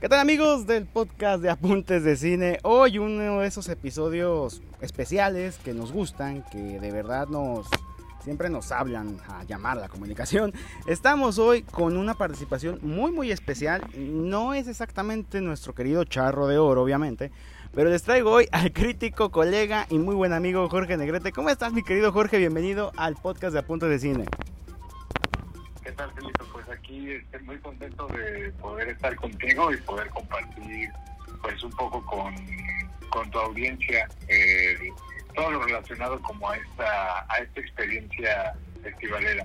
¿Qué tal amigos del podcast de Apuntes de Cine? Hoy uno de esos episodios especiales que nos gustan, que de verdad nos siempre nos hablan a llamar la comunicación. Estamos hoy con una participación muy muy especial. No es exactamente nuestro querido Charro de Oro, obviamente, pero les traigo hoy al crítico, colega y muy buen amigo Jorge Negrete. ¿Cómo estás, mi querido Jorge? Bienvenido al podcast de Apuntes de Cine. ¿Qué tal, Felipe? Pues aquí estoy muy contento de poder estar contigo y poder compartir pues un poco con, con tu audiencia eh, todo lo relacionado como a esta, a esta experiencia festivalera.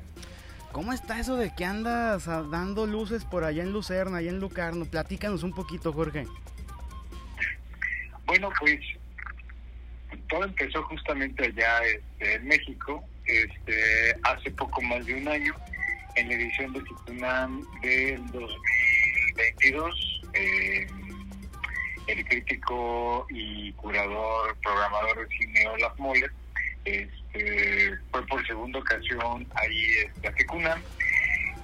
¿Cómo está eso de que andas dando luces por allá en Lucerna, allá en Lucarno? Platícanos un poquito, Jorge. Bueno, pues todo empezó justamente allá este, en México, este, hace poco más de un año, en la edición de Citunam del 2022. Eh, el crítico y curador, programador de cine Olaf Moller, este, fue por segunda ocasión ahí este, a Cicunam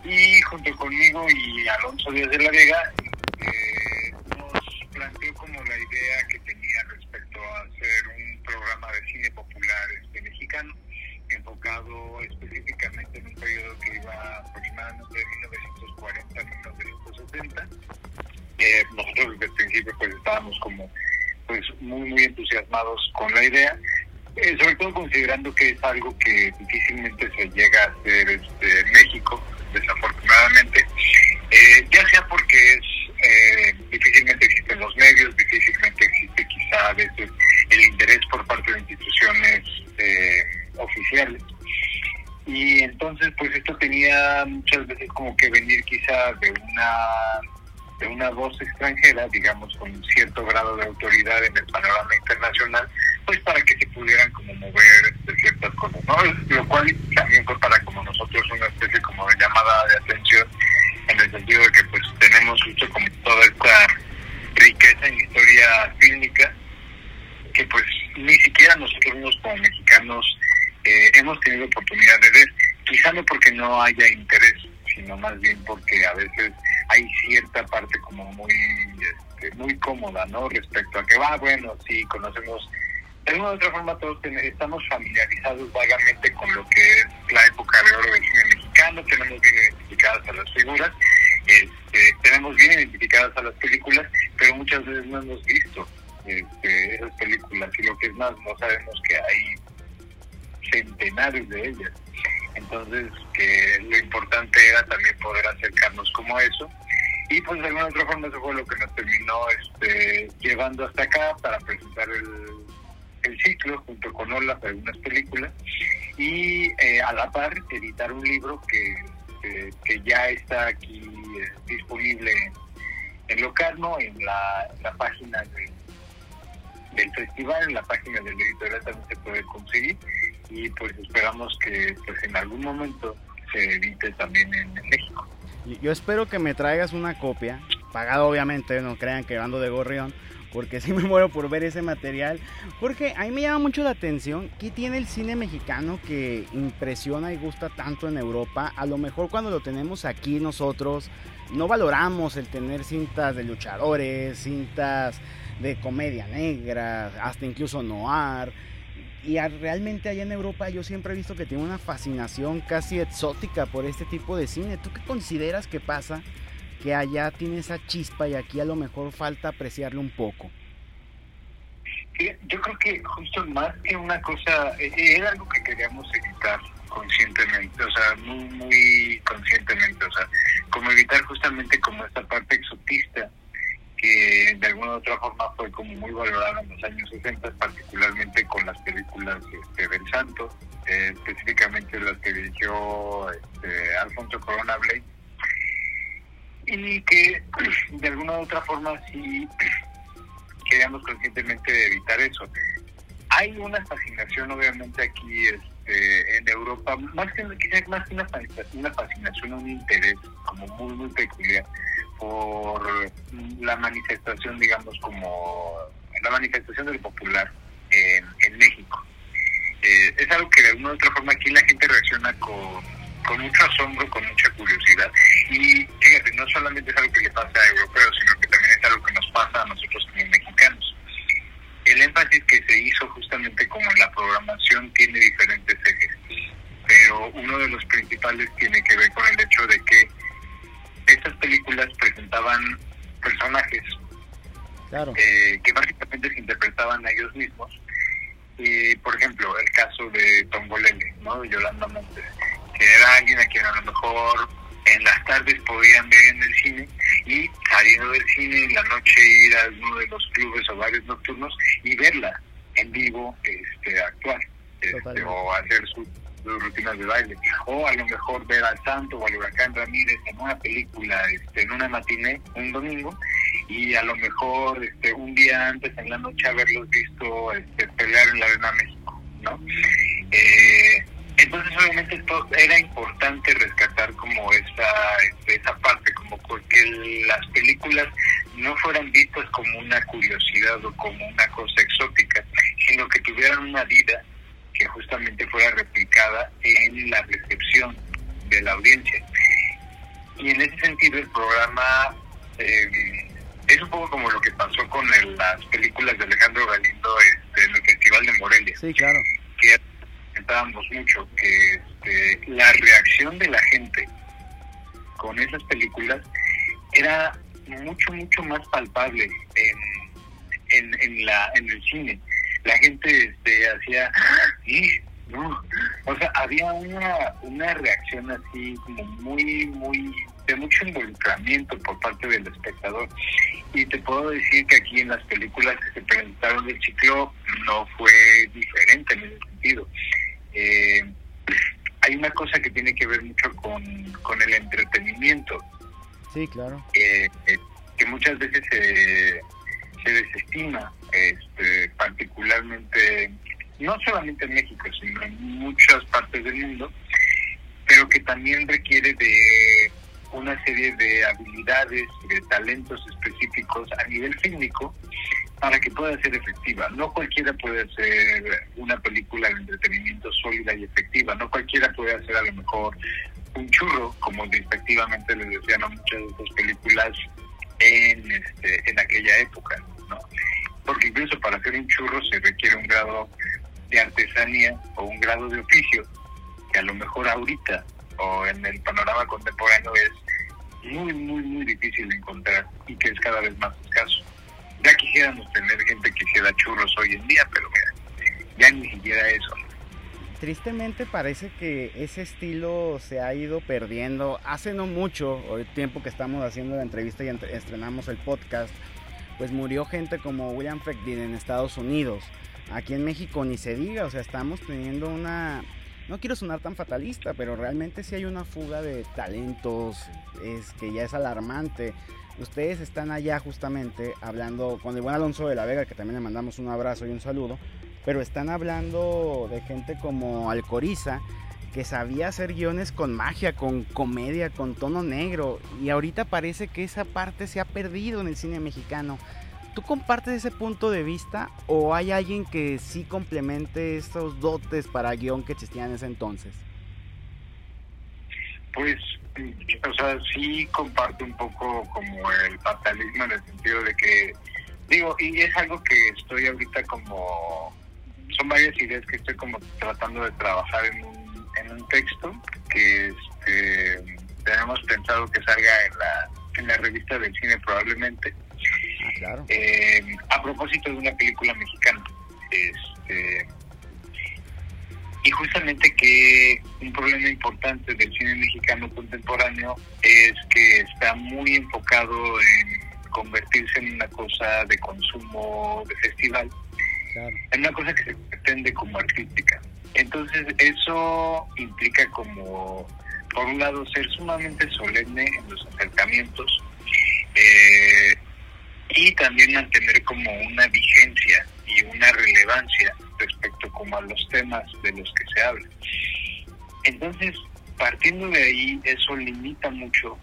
y junto conmigo y Alonso Díaz de la Vega muy entusiasmados con la idea eh, sobre todo considerando que es algo que difícilmente se llega a hacer este, en México desafortunadamente eh, ya sea porque es difícilmente existen los medios difícilmente existe quizá a veces el interés por parte de instituciones oficiales. Y entonces pues esto tenía muchas veces como que venir quizá de una de una voz extranjera, digamos, con cierto grado de autoridad en el panorama internacional, pues para que se pudieran como mover de ciertas cosas, ¿no? Lo cual también fue para como nosotros una especie como de llamada de atención, en el sentido de que pues tenemos justo como toda esta riqueza en historia fílmica, que pues ni siquiera nosotros mismos como mexicanos eh, hemos tenido oportunidad de ver, quizá no porque no haya interés, sino más bien porque a veces hay cierta parte como muy este, muy cómoda, ¿no? Respecto a que, va, ah, bueno, sí, conocemos, de alguna u otra forma todos estamos familiarizados vagamente con lo que es la época de oro del cine mexicano, tenemos bien identificadas a las figuras, este, tenemos bien identificadas a las películas, pero muchas veces no hemos visto este, esas películas y lo que es más, no sabemos que hay centenares de ellas. Entonces, que lo importante era también poder acercarnos como eso. Y pues de alguna otra forma eso fue lo que nos terminó este, llevando hasta acá para presentar el, ciclo junto con Olaf algunas películas. Y eh, a la par editar un libro que, que, ya está aquí eh, disponible en Locarno, en la, la página del festival, en la página del editorial también se puede conseguir y pues esperamos que pues en algún momento se edite también en, México. Yo espero que me traigas una copia, pagado obviamente, no crean que ando de gorrión, porque sí me muero por ver ese material, porque a mí me llama mucho la atención qué tiene el cine mexicano que impresiona y gusta tanto en Europa, a lo mejor cuando lo tenemos aquí nosotros no valoramos el tener cintas de luchadores, cintas de comedia negra, hasta incluso noir, y realmente allá en Europa yo siempre he visto que tiene una fascinación casi exótica por este tipo de cine. ¿Tú qué consideras que pasa que allá tiene esa chispa y aquí a lo mejor falta apreciarlo un poco? Yo creo que justo más que una cosa, eh, era algo que queríamos evitar conscientemente, o sea, muy, muy conscientemente, o sea, como evitar justamente como esta parte exotista que de alguna u otra forma fue como muy valorada en los años 60, particularmente con las películas este, del Santo, eh, específicamente las que dirigió este, Alfonso Corona Blake, y que de alguna u otra forma sí queríamos conscientemente evitar eso. Hay una fascinación obviamente aquí este, en Europa, más que más que una, una fascinación, un interés como muy muy peculiar por la manifestación, digamos, como la manifestación del popular en, México. Eh, es algo que de alguna u otra forma aquí la gente reacciona con, con mucho asombro, con mucha curiosidad. Y fíjate, no solamente es algo que le pasa a europeos, sino que también es algo que nos pasa a nosotros como mexicanos. El énfasis que se hizo justamente como la programación tiene diferentes ejes, pero uno de los principales tiene que ver con el hecho de que estas películas presentaban personajes eh, que básicamente se interpretaban a ellos mismos. Y, por ejemplo, el caso de Tongolele, ¿no? de Yolanda Montes, que era alguien a quien a lo mejor en las tardes podían ver en el cine y saliendo del cine en la noche ir a uno de los clubes o bares nocturnos y verla en vivo este, actuar este, o hacer sus rutinas de baile o a lo mejor ver al Santo o al Huracán Ramírez en una película este, en una matiné un domingo y a lo mejor este, un día antes en la noche haberlos visto este, pelear en la Arena México, ¿no? Eh, entonces obviamente era importante rescatar como esa, este, esa parte, como que las películas no fueran vistas como una curiosidad o como una cosa exótica, sino que tuvieran una vida que justamente fuera replicada en la recepción de la audiencia. Y en ese sentido el programa eh, es un poco como lo que pasó con las películas de Alejandro Galindo este, en el Festival de Morelia. Sí, claro. Que comentábamos mucho que este, la reacción de la gente con esas películas era mucho, mucho más palpable en, en, la, en el cine. La gente este, hacía, ¿sí? no. O sea, había una, una reacción así como muy, muy, de mucho involucramiento por parte del espectador. Y te puedo decir que aquí en las películas que se presentaron del ciclo no fue diferente en ese sentido. Eh, hay una cosa que tiene que ver mucho con, el entretenimiento. Sí, claro. Eh, que muchas veces se, se desestima, este, particularmente, no solamente en México, sino en muchas partes del mundo, pero que también requiere de una serie de habilidades, de talentos específicos a nivel técnico para que pueda ser efectiva. No cualquiera puede hacer una película de entretenimiento sólida y efectiva, no cualquiera puede hacer a lo mejor un churro, como despectivamente les decían a muchas de estas películas en, este, en aquella época, ¿no? Porque incluso para hacer un churro se requiere un grado de artesanía o un grado de oficio que a lo mejor ahorita o en el panorama contemporáneo es muy, muy, muy difícil de encontrar y que es cada vez más escaso. Ya quisiéramos tener gente que hiciera churros hoy en día, pero mira, ya ni siquiera eso. Tristemente parece que ese estilo se ha ido perdiendo. Hace no mucho, el tiempo que estamos haciendo la entrevista y estrenamos el podcast, pues murió gente como William Friedkin en Estados Unidos. Aquí en México ni se diga, o sea, estamos teniendo una no quiero sonar tan fatalista, pero realmente sí hay una fuga de talentos, es que ya es alarmante. Ustedes están allá justamente hablando con el buen Alonso de la Vega, que también le mandamos un abrazo y un saludo, pero están hablando de gente como Alcoriza, que sabía hacer guiones con magia, con comedia, con tono negro, y ahorita parece que esa parte se ha perdido en el cine mexicano. ¿Tú compartes ese punto de vista o hay alguien que sí complemente estos dotes para guion que existían en ese entonces? Pues, o sea, sí comparto un poco como el fatalismo en el sentido de que, digo, y es algo que estoy ahorita como, son varias ideas que estoy como tratando de trabajar en un, en un texto que este, tenemos pensado que salga en la, en la revista del cine probablemente eh, a propósito de una película mexicana. Este, y justamente que un problema importante del cine mexicano contemporáneo es que está muy enfocado en convertirse en una cosa de consumo de festival, en una cosa que se pretende como artística. Entonces eso implica como, por un lado, ser sumamente solemne en los acercamientos, eh, y también mantener como una vigencia y una relevancia respecto como a los temas de los que se habla. Entonces, partiendo de ahí, eso limita mucho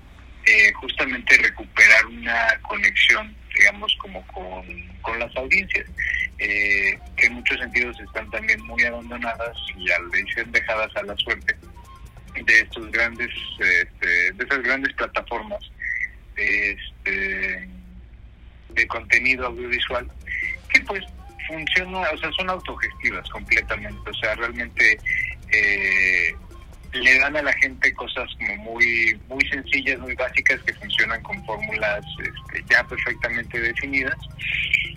eh, justamente recuperar una conexión, digamos, como con, las audiencias, eh, que en muchos sentidos están también muy abandonadas y al ser dejadas a la suerte de estos grandes, este, de esas grandes plataformas. Este, de contenido audiovisual que pues funciona, o sea, son autogestivas completamente, o sea, realmente eh, le dan a la gente cosas como muy muy sencillas, muy básicas que funcionan con fórmulas este, ya perfectamente definidas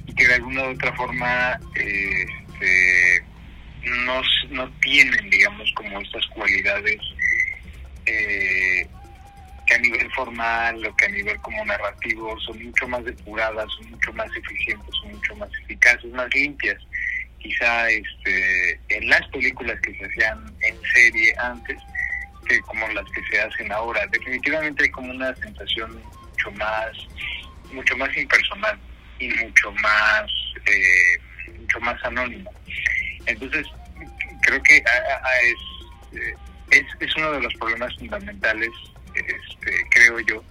y que de alguna u otra forma este, no, no tienen, digamos, como estas cualidades eh, que a nivel formal o que a nivel como narrativo son mucho más depuradas, son mucho más eficientes, son mucho más eficaces, más limpias. Quizá este, en las películas que se hacían en serie antes, que como las que se hacen ahora. Definitivamente hay como una sensación mucho más, mucho más impersonal y mucho más, eh, mucho más anónima. Entonces, creo que es, eh, es, es uno de los problemas fundamentales este, creo yo,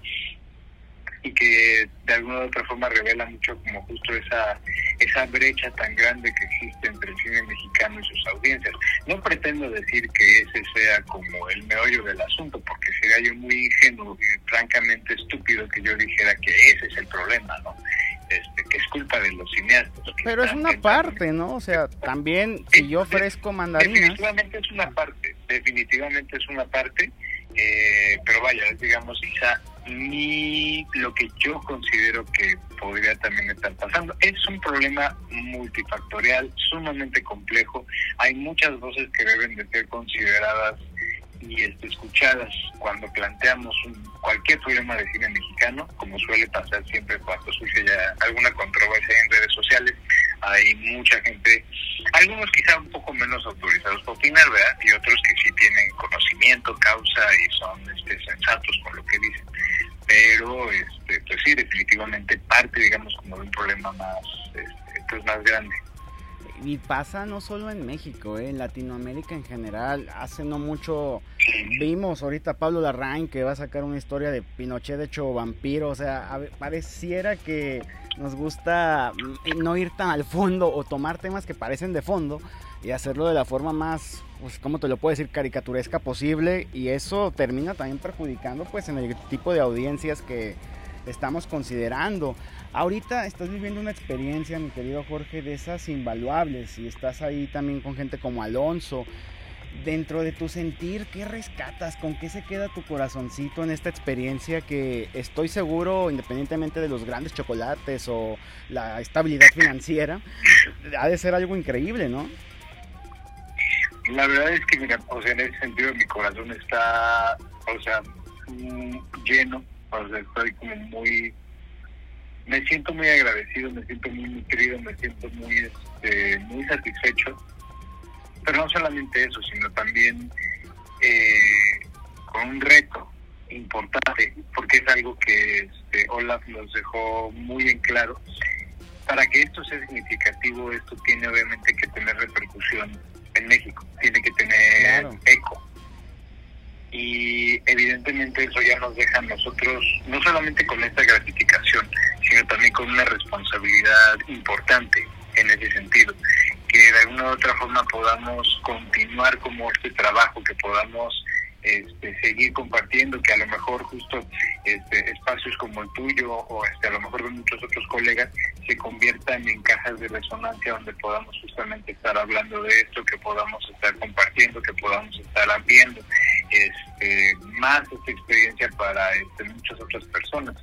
y que de alguna u otra forma revela mucho como justo esa esa brecha tan grande que existe entre el cine mexicano y sus audiencias. No pretendo decir que ese sea como el meollo del asunto, porque sería yo muy ingenuo y francamente estúpido que yo dijera que ese es el problema, ¿no? Este, que es culpa de los cineastas. Pero es una parte, ¿no? O sea, también si yo ofrezco mandarinas... Definitivamente es una parte, definitivamente es una parte eh, pero vaya, digamos, quizá ni lo que yo considero que podría también estar pasando. Es un problema multifactorial, sumamente complejo. Hay muchas voces que deben de ser consideradas y este, escuchadas cuando planteamos cualquier problema de cine mexicano, como suele pasar siempre cuando surge ya alguna controversia en redes sociales. Hay mucha gente, algunos quizá un poco menos autorizados para opinar, ¿verdad? Y otros que sí tienen conocimiento, causa y son este, sensatos con lo que dicen. Pero, este, pues sí, definitivamente parte, digamos, como de un problema más, este, pues más grande. Y pasa no solo en México, ¿eh? en Latinoamérica en general. Hace no mucho vimos ahorita Pablo Larraín que va a sacar una historia de Pinochet hecho vampiro. O sea, pareciera que nos gusta mm, no ir tan al fondo o tomar temas que parecen de fondo y hacerlo de la forma más, pues, ¿cómo te lo puedo decir?, caricaturesca posible. Y eso termina también perjudicando pues en el tipo de audiencias que estamos considerando. Ahorita estás viviendo una experiencia, mi querido Jorge, de esas invaluables y estás ahí también con gente como Alonso. Dentro de tu sentir, ¿qué rescatas? ¿Con qué se queda tu corazoncito en esta experiencia que estoy seguro, independientemente de los grandes chocolates o la estabilidad financiera, ha de ser algo increíble, ¿no? La verdad es que, mira, o sea, en ese sentido mi corazón está, o sea, mm, lleno, o sea, estoy como muy me siento muy agradecido, me siento muy nutrido, me siento muy, este, muy satisfecho. Pero no solamente eso, sino también eh, con un reto importante, porque es algo que este, Olaf nos dejó muy en claro. Para que esto sea significativo, esto tiene obviamente que tener repercusión en México, tiene que tener eco. Y evidentemente eso ya nos deja a nosotros no solamente con esta gratificación, sino también con una responsabilidad importante en ese sentido, que de alguna u otra forma podamos continuar como este trabajo, que podamos este, seguir compartiendo, que a lo mejor justo este, espacios como el tuyo o este, a lo mejor de muchos otros colegas se conviertan en cajas de resonancia donde podamos justamente estar hablando de esto, que podamos estar compartiendo, que podamos estar viendo este, más esta experiencia para este, muchas otras personas.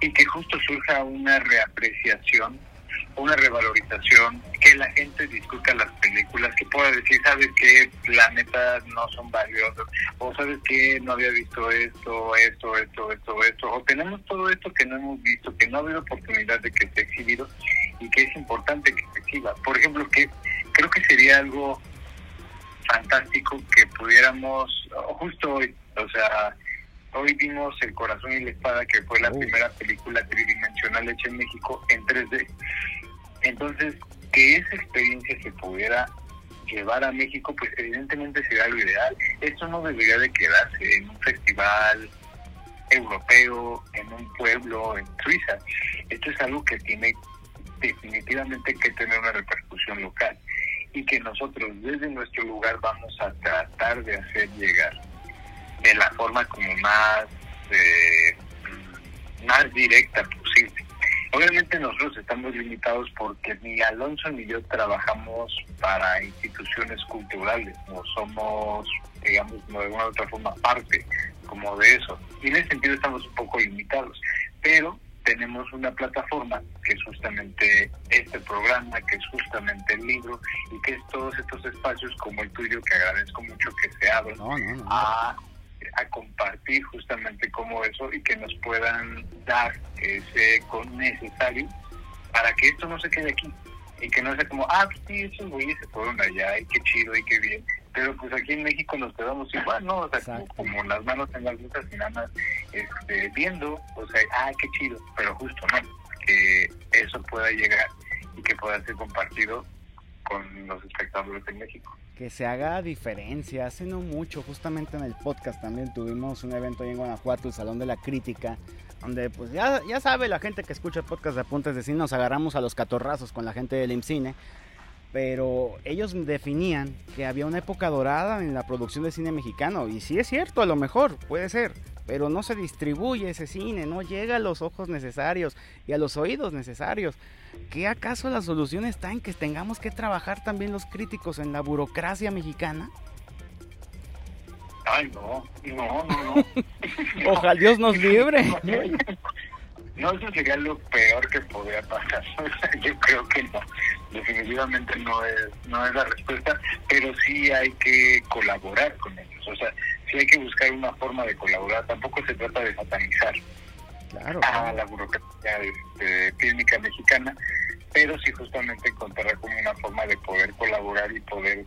Y que justo surja una reapreciación, una revalorización, que la gente discuta las películas, que pueda decir, sabes que la neta no son valiosas, o sabes que no había visto esto, esto, esto, esto, esto, o tenemos todo esto que no hemos visto, que no ha habido oportunidad de que esté exhibido y que es importante que se exhiba. Por ejemplo, que creo que sería algo fantástico que pudiéramos, justo hoy, o sea, hoy vimos El Corazón y la Espada, que fue la primera película tridimensional hecha en México en 3D. Entonces, que esa experiencia se pudiera llevar a México, pues evidentemente sería lo ideal. Esto no debería de quedarse en un festival europeo, en un pueblo, en Suiza. Esto es algo que tiene definitivamente que tener una repercusión local y que nosotros desde nuestro lugar vamos a tratar de hacer llegar de la forma como más eh, más directa posible Obviamente nosotros estamos limitados porque ni Alonso ni yo trabajamos para instituciones culturales, no somos, digamos, de alguna u otra forma parte como de eso. Y en ese sentido estamos un poco limitados, pero tenemos una plataforma que es justamente este programa, que es justamente el libro y que es todos estos espacios como el tuyo que agradezco mucho que se abran a a compartir justamente como eso y que nos puedan dar ese con necesario para que esto no se quede aquí y que no sea como, ah, pues sí, esos güeyes se fueron allá y qué chido y qué bien, pero pues aquí en México nos quedamos igual, ¿no? O sea, como, las manos en las luces y nada más este, viendo, o sea, ah, qué chido, pero justo, ¿no? Que eso pueda llegar y que pueda ser compartido con los espectadores en México que se haga diferencia. Hace no mucho, justamente en el podcast también tuvimos un evento ahí en Guanajuato, el Salón de la Crítica, donde pues ya, ya sabe la gente que escucha el podcast de Apuntes de Cine, nos agarramos a los catorrazos con la gente del IMCINE, pero ellos definían que había una época dorada en la producción de cine mexicano, y sí es cierto, a lo mejor, puede ser, pero no se distribuye ese cine, no llega a los ojos necesarios y a los oídos necesarios. ¿Qué acaso la solución está en que tengamos que trabajar también los críticos en la burocracia mexicana? Ay, no, no, no, no. Ojalá Dios nos libre. No, eso sería lo peor que podría pasar. Yo creo que no. Definitivamente no es, no es la respuesta, pero sí hay que colaborar con ellos. O sea, sí hay que buscar una forma de colaborar. Tampoco se trata de satanizar a la burocracia este, mexicana, pero sí justamente encontrar como una forma de poder colaborar y poder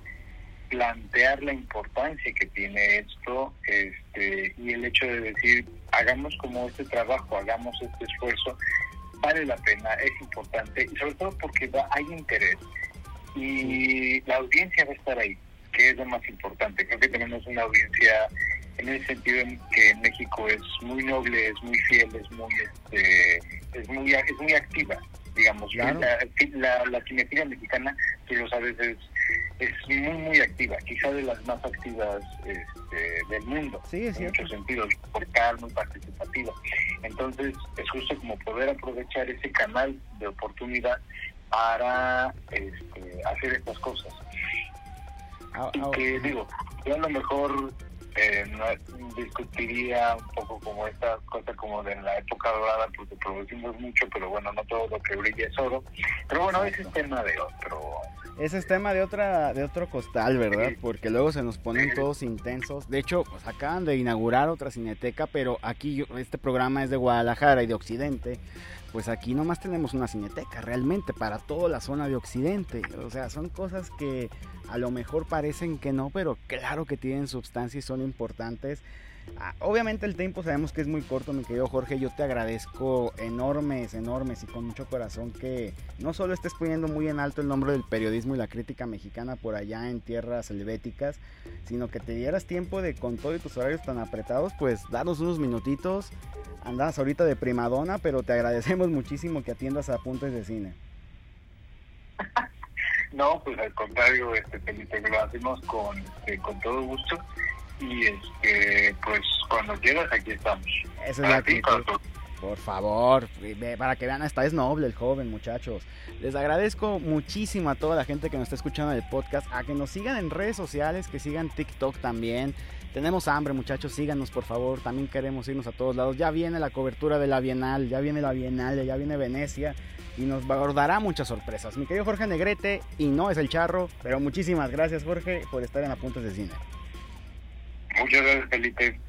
plantear la importancia que tiene esto este, y el hecho de decir, hagamos como este trabajo, hagamos este esfuerzo, vale la pena, es importante y sobre todo porque hay interés y la audiencia va a estar ahí, que es lo más importante. Creo que tenemos una audiencia en el sentido en que México es muy noble, es muy fiel, es muy este, es muy es muy activa, digamos. La, la, la mexicana, tú lo sabes, es, es muy muy activa, quizá de las más activas este, del mundo, sí, en muchos sentidos, portal, muy participativa. Entonces es justo como poder aprovechar ese canal de oportunidad para este, hacer estas cosas. Ah, y que digo, yo a lo mejor eh, no, discutiría un poco como esta cosa como de la época dorada porque producimos mucho pero bueno no todo lo que brilla es oro. Pero bueno ese es tema de otro. Ese es tema de otra de otro costal verdad porque luego se nos ponen todos intensos. De hecho pues acaban de inaugurar otra cineteca pero aquí este programa es de Guadalajara y de Occidente pues aquí nomás tenemos una cineteca realmente para toda la zona de Occidente. O sea, son cosas que a lo mejor parecen que no, pero claro que tienen sustancia y son importantes. Ah, obviamente el tiempo sabemos que es muy corto, mi querido Jorge. Yo te agradezco enormes, enormes y con mucho corazón que no solo estés poniendo muy en alto el nombre del periodismo y la crítica mexicana por allá en tierras helvéticas, sino que te dieras tiempo de con todos tus horarios tan apretados, pues daros unos minutitos andas ahorita de primadona, pero te agradecemos muchísimo que atiendas a apuntes de cine. No, pues al contrario, este Felipe, lo hacemos con, este, con todo gusto y este pues cuando quieras aquí estamos. Eso es por favor, para que vean, hasta es noble el joven, muchachos. Les agradezco muchísimo a toda la gente que nos está escuchando en el podcast, a que nos sigan en redes sociales, que sigan TikTok también, tenemos hambre, muchachos, síganos por favor. También queremos irnos a todos lados. Ya viene la cobertura de la Bienal, ya viene la Bienal, ya viene Venecia y nos dará muchas sorpresas. Mi querido Jorge Negrete, y no es el charro, pero muchísimas gracias, Jorge, por estar en Apuntes de Cine. Muchas gracias, Felipe.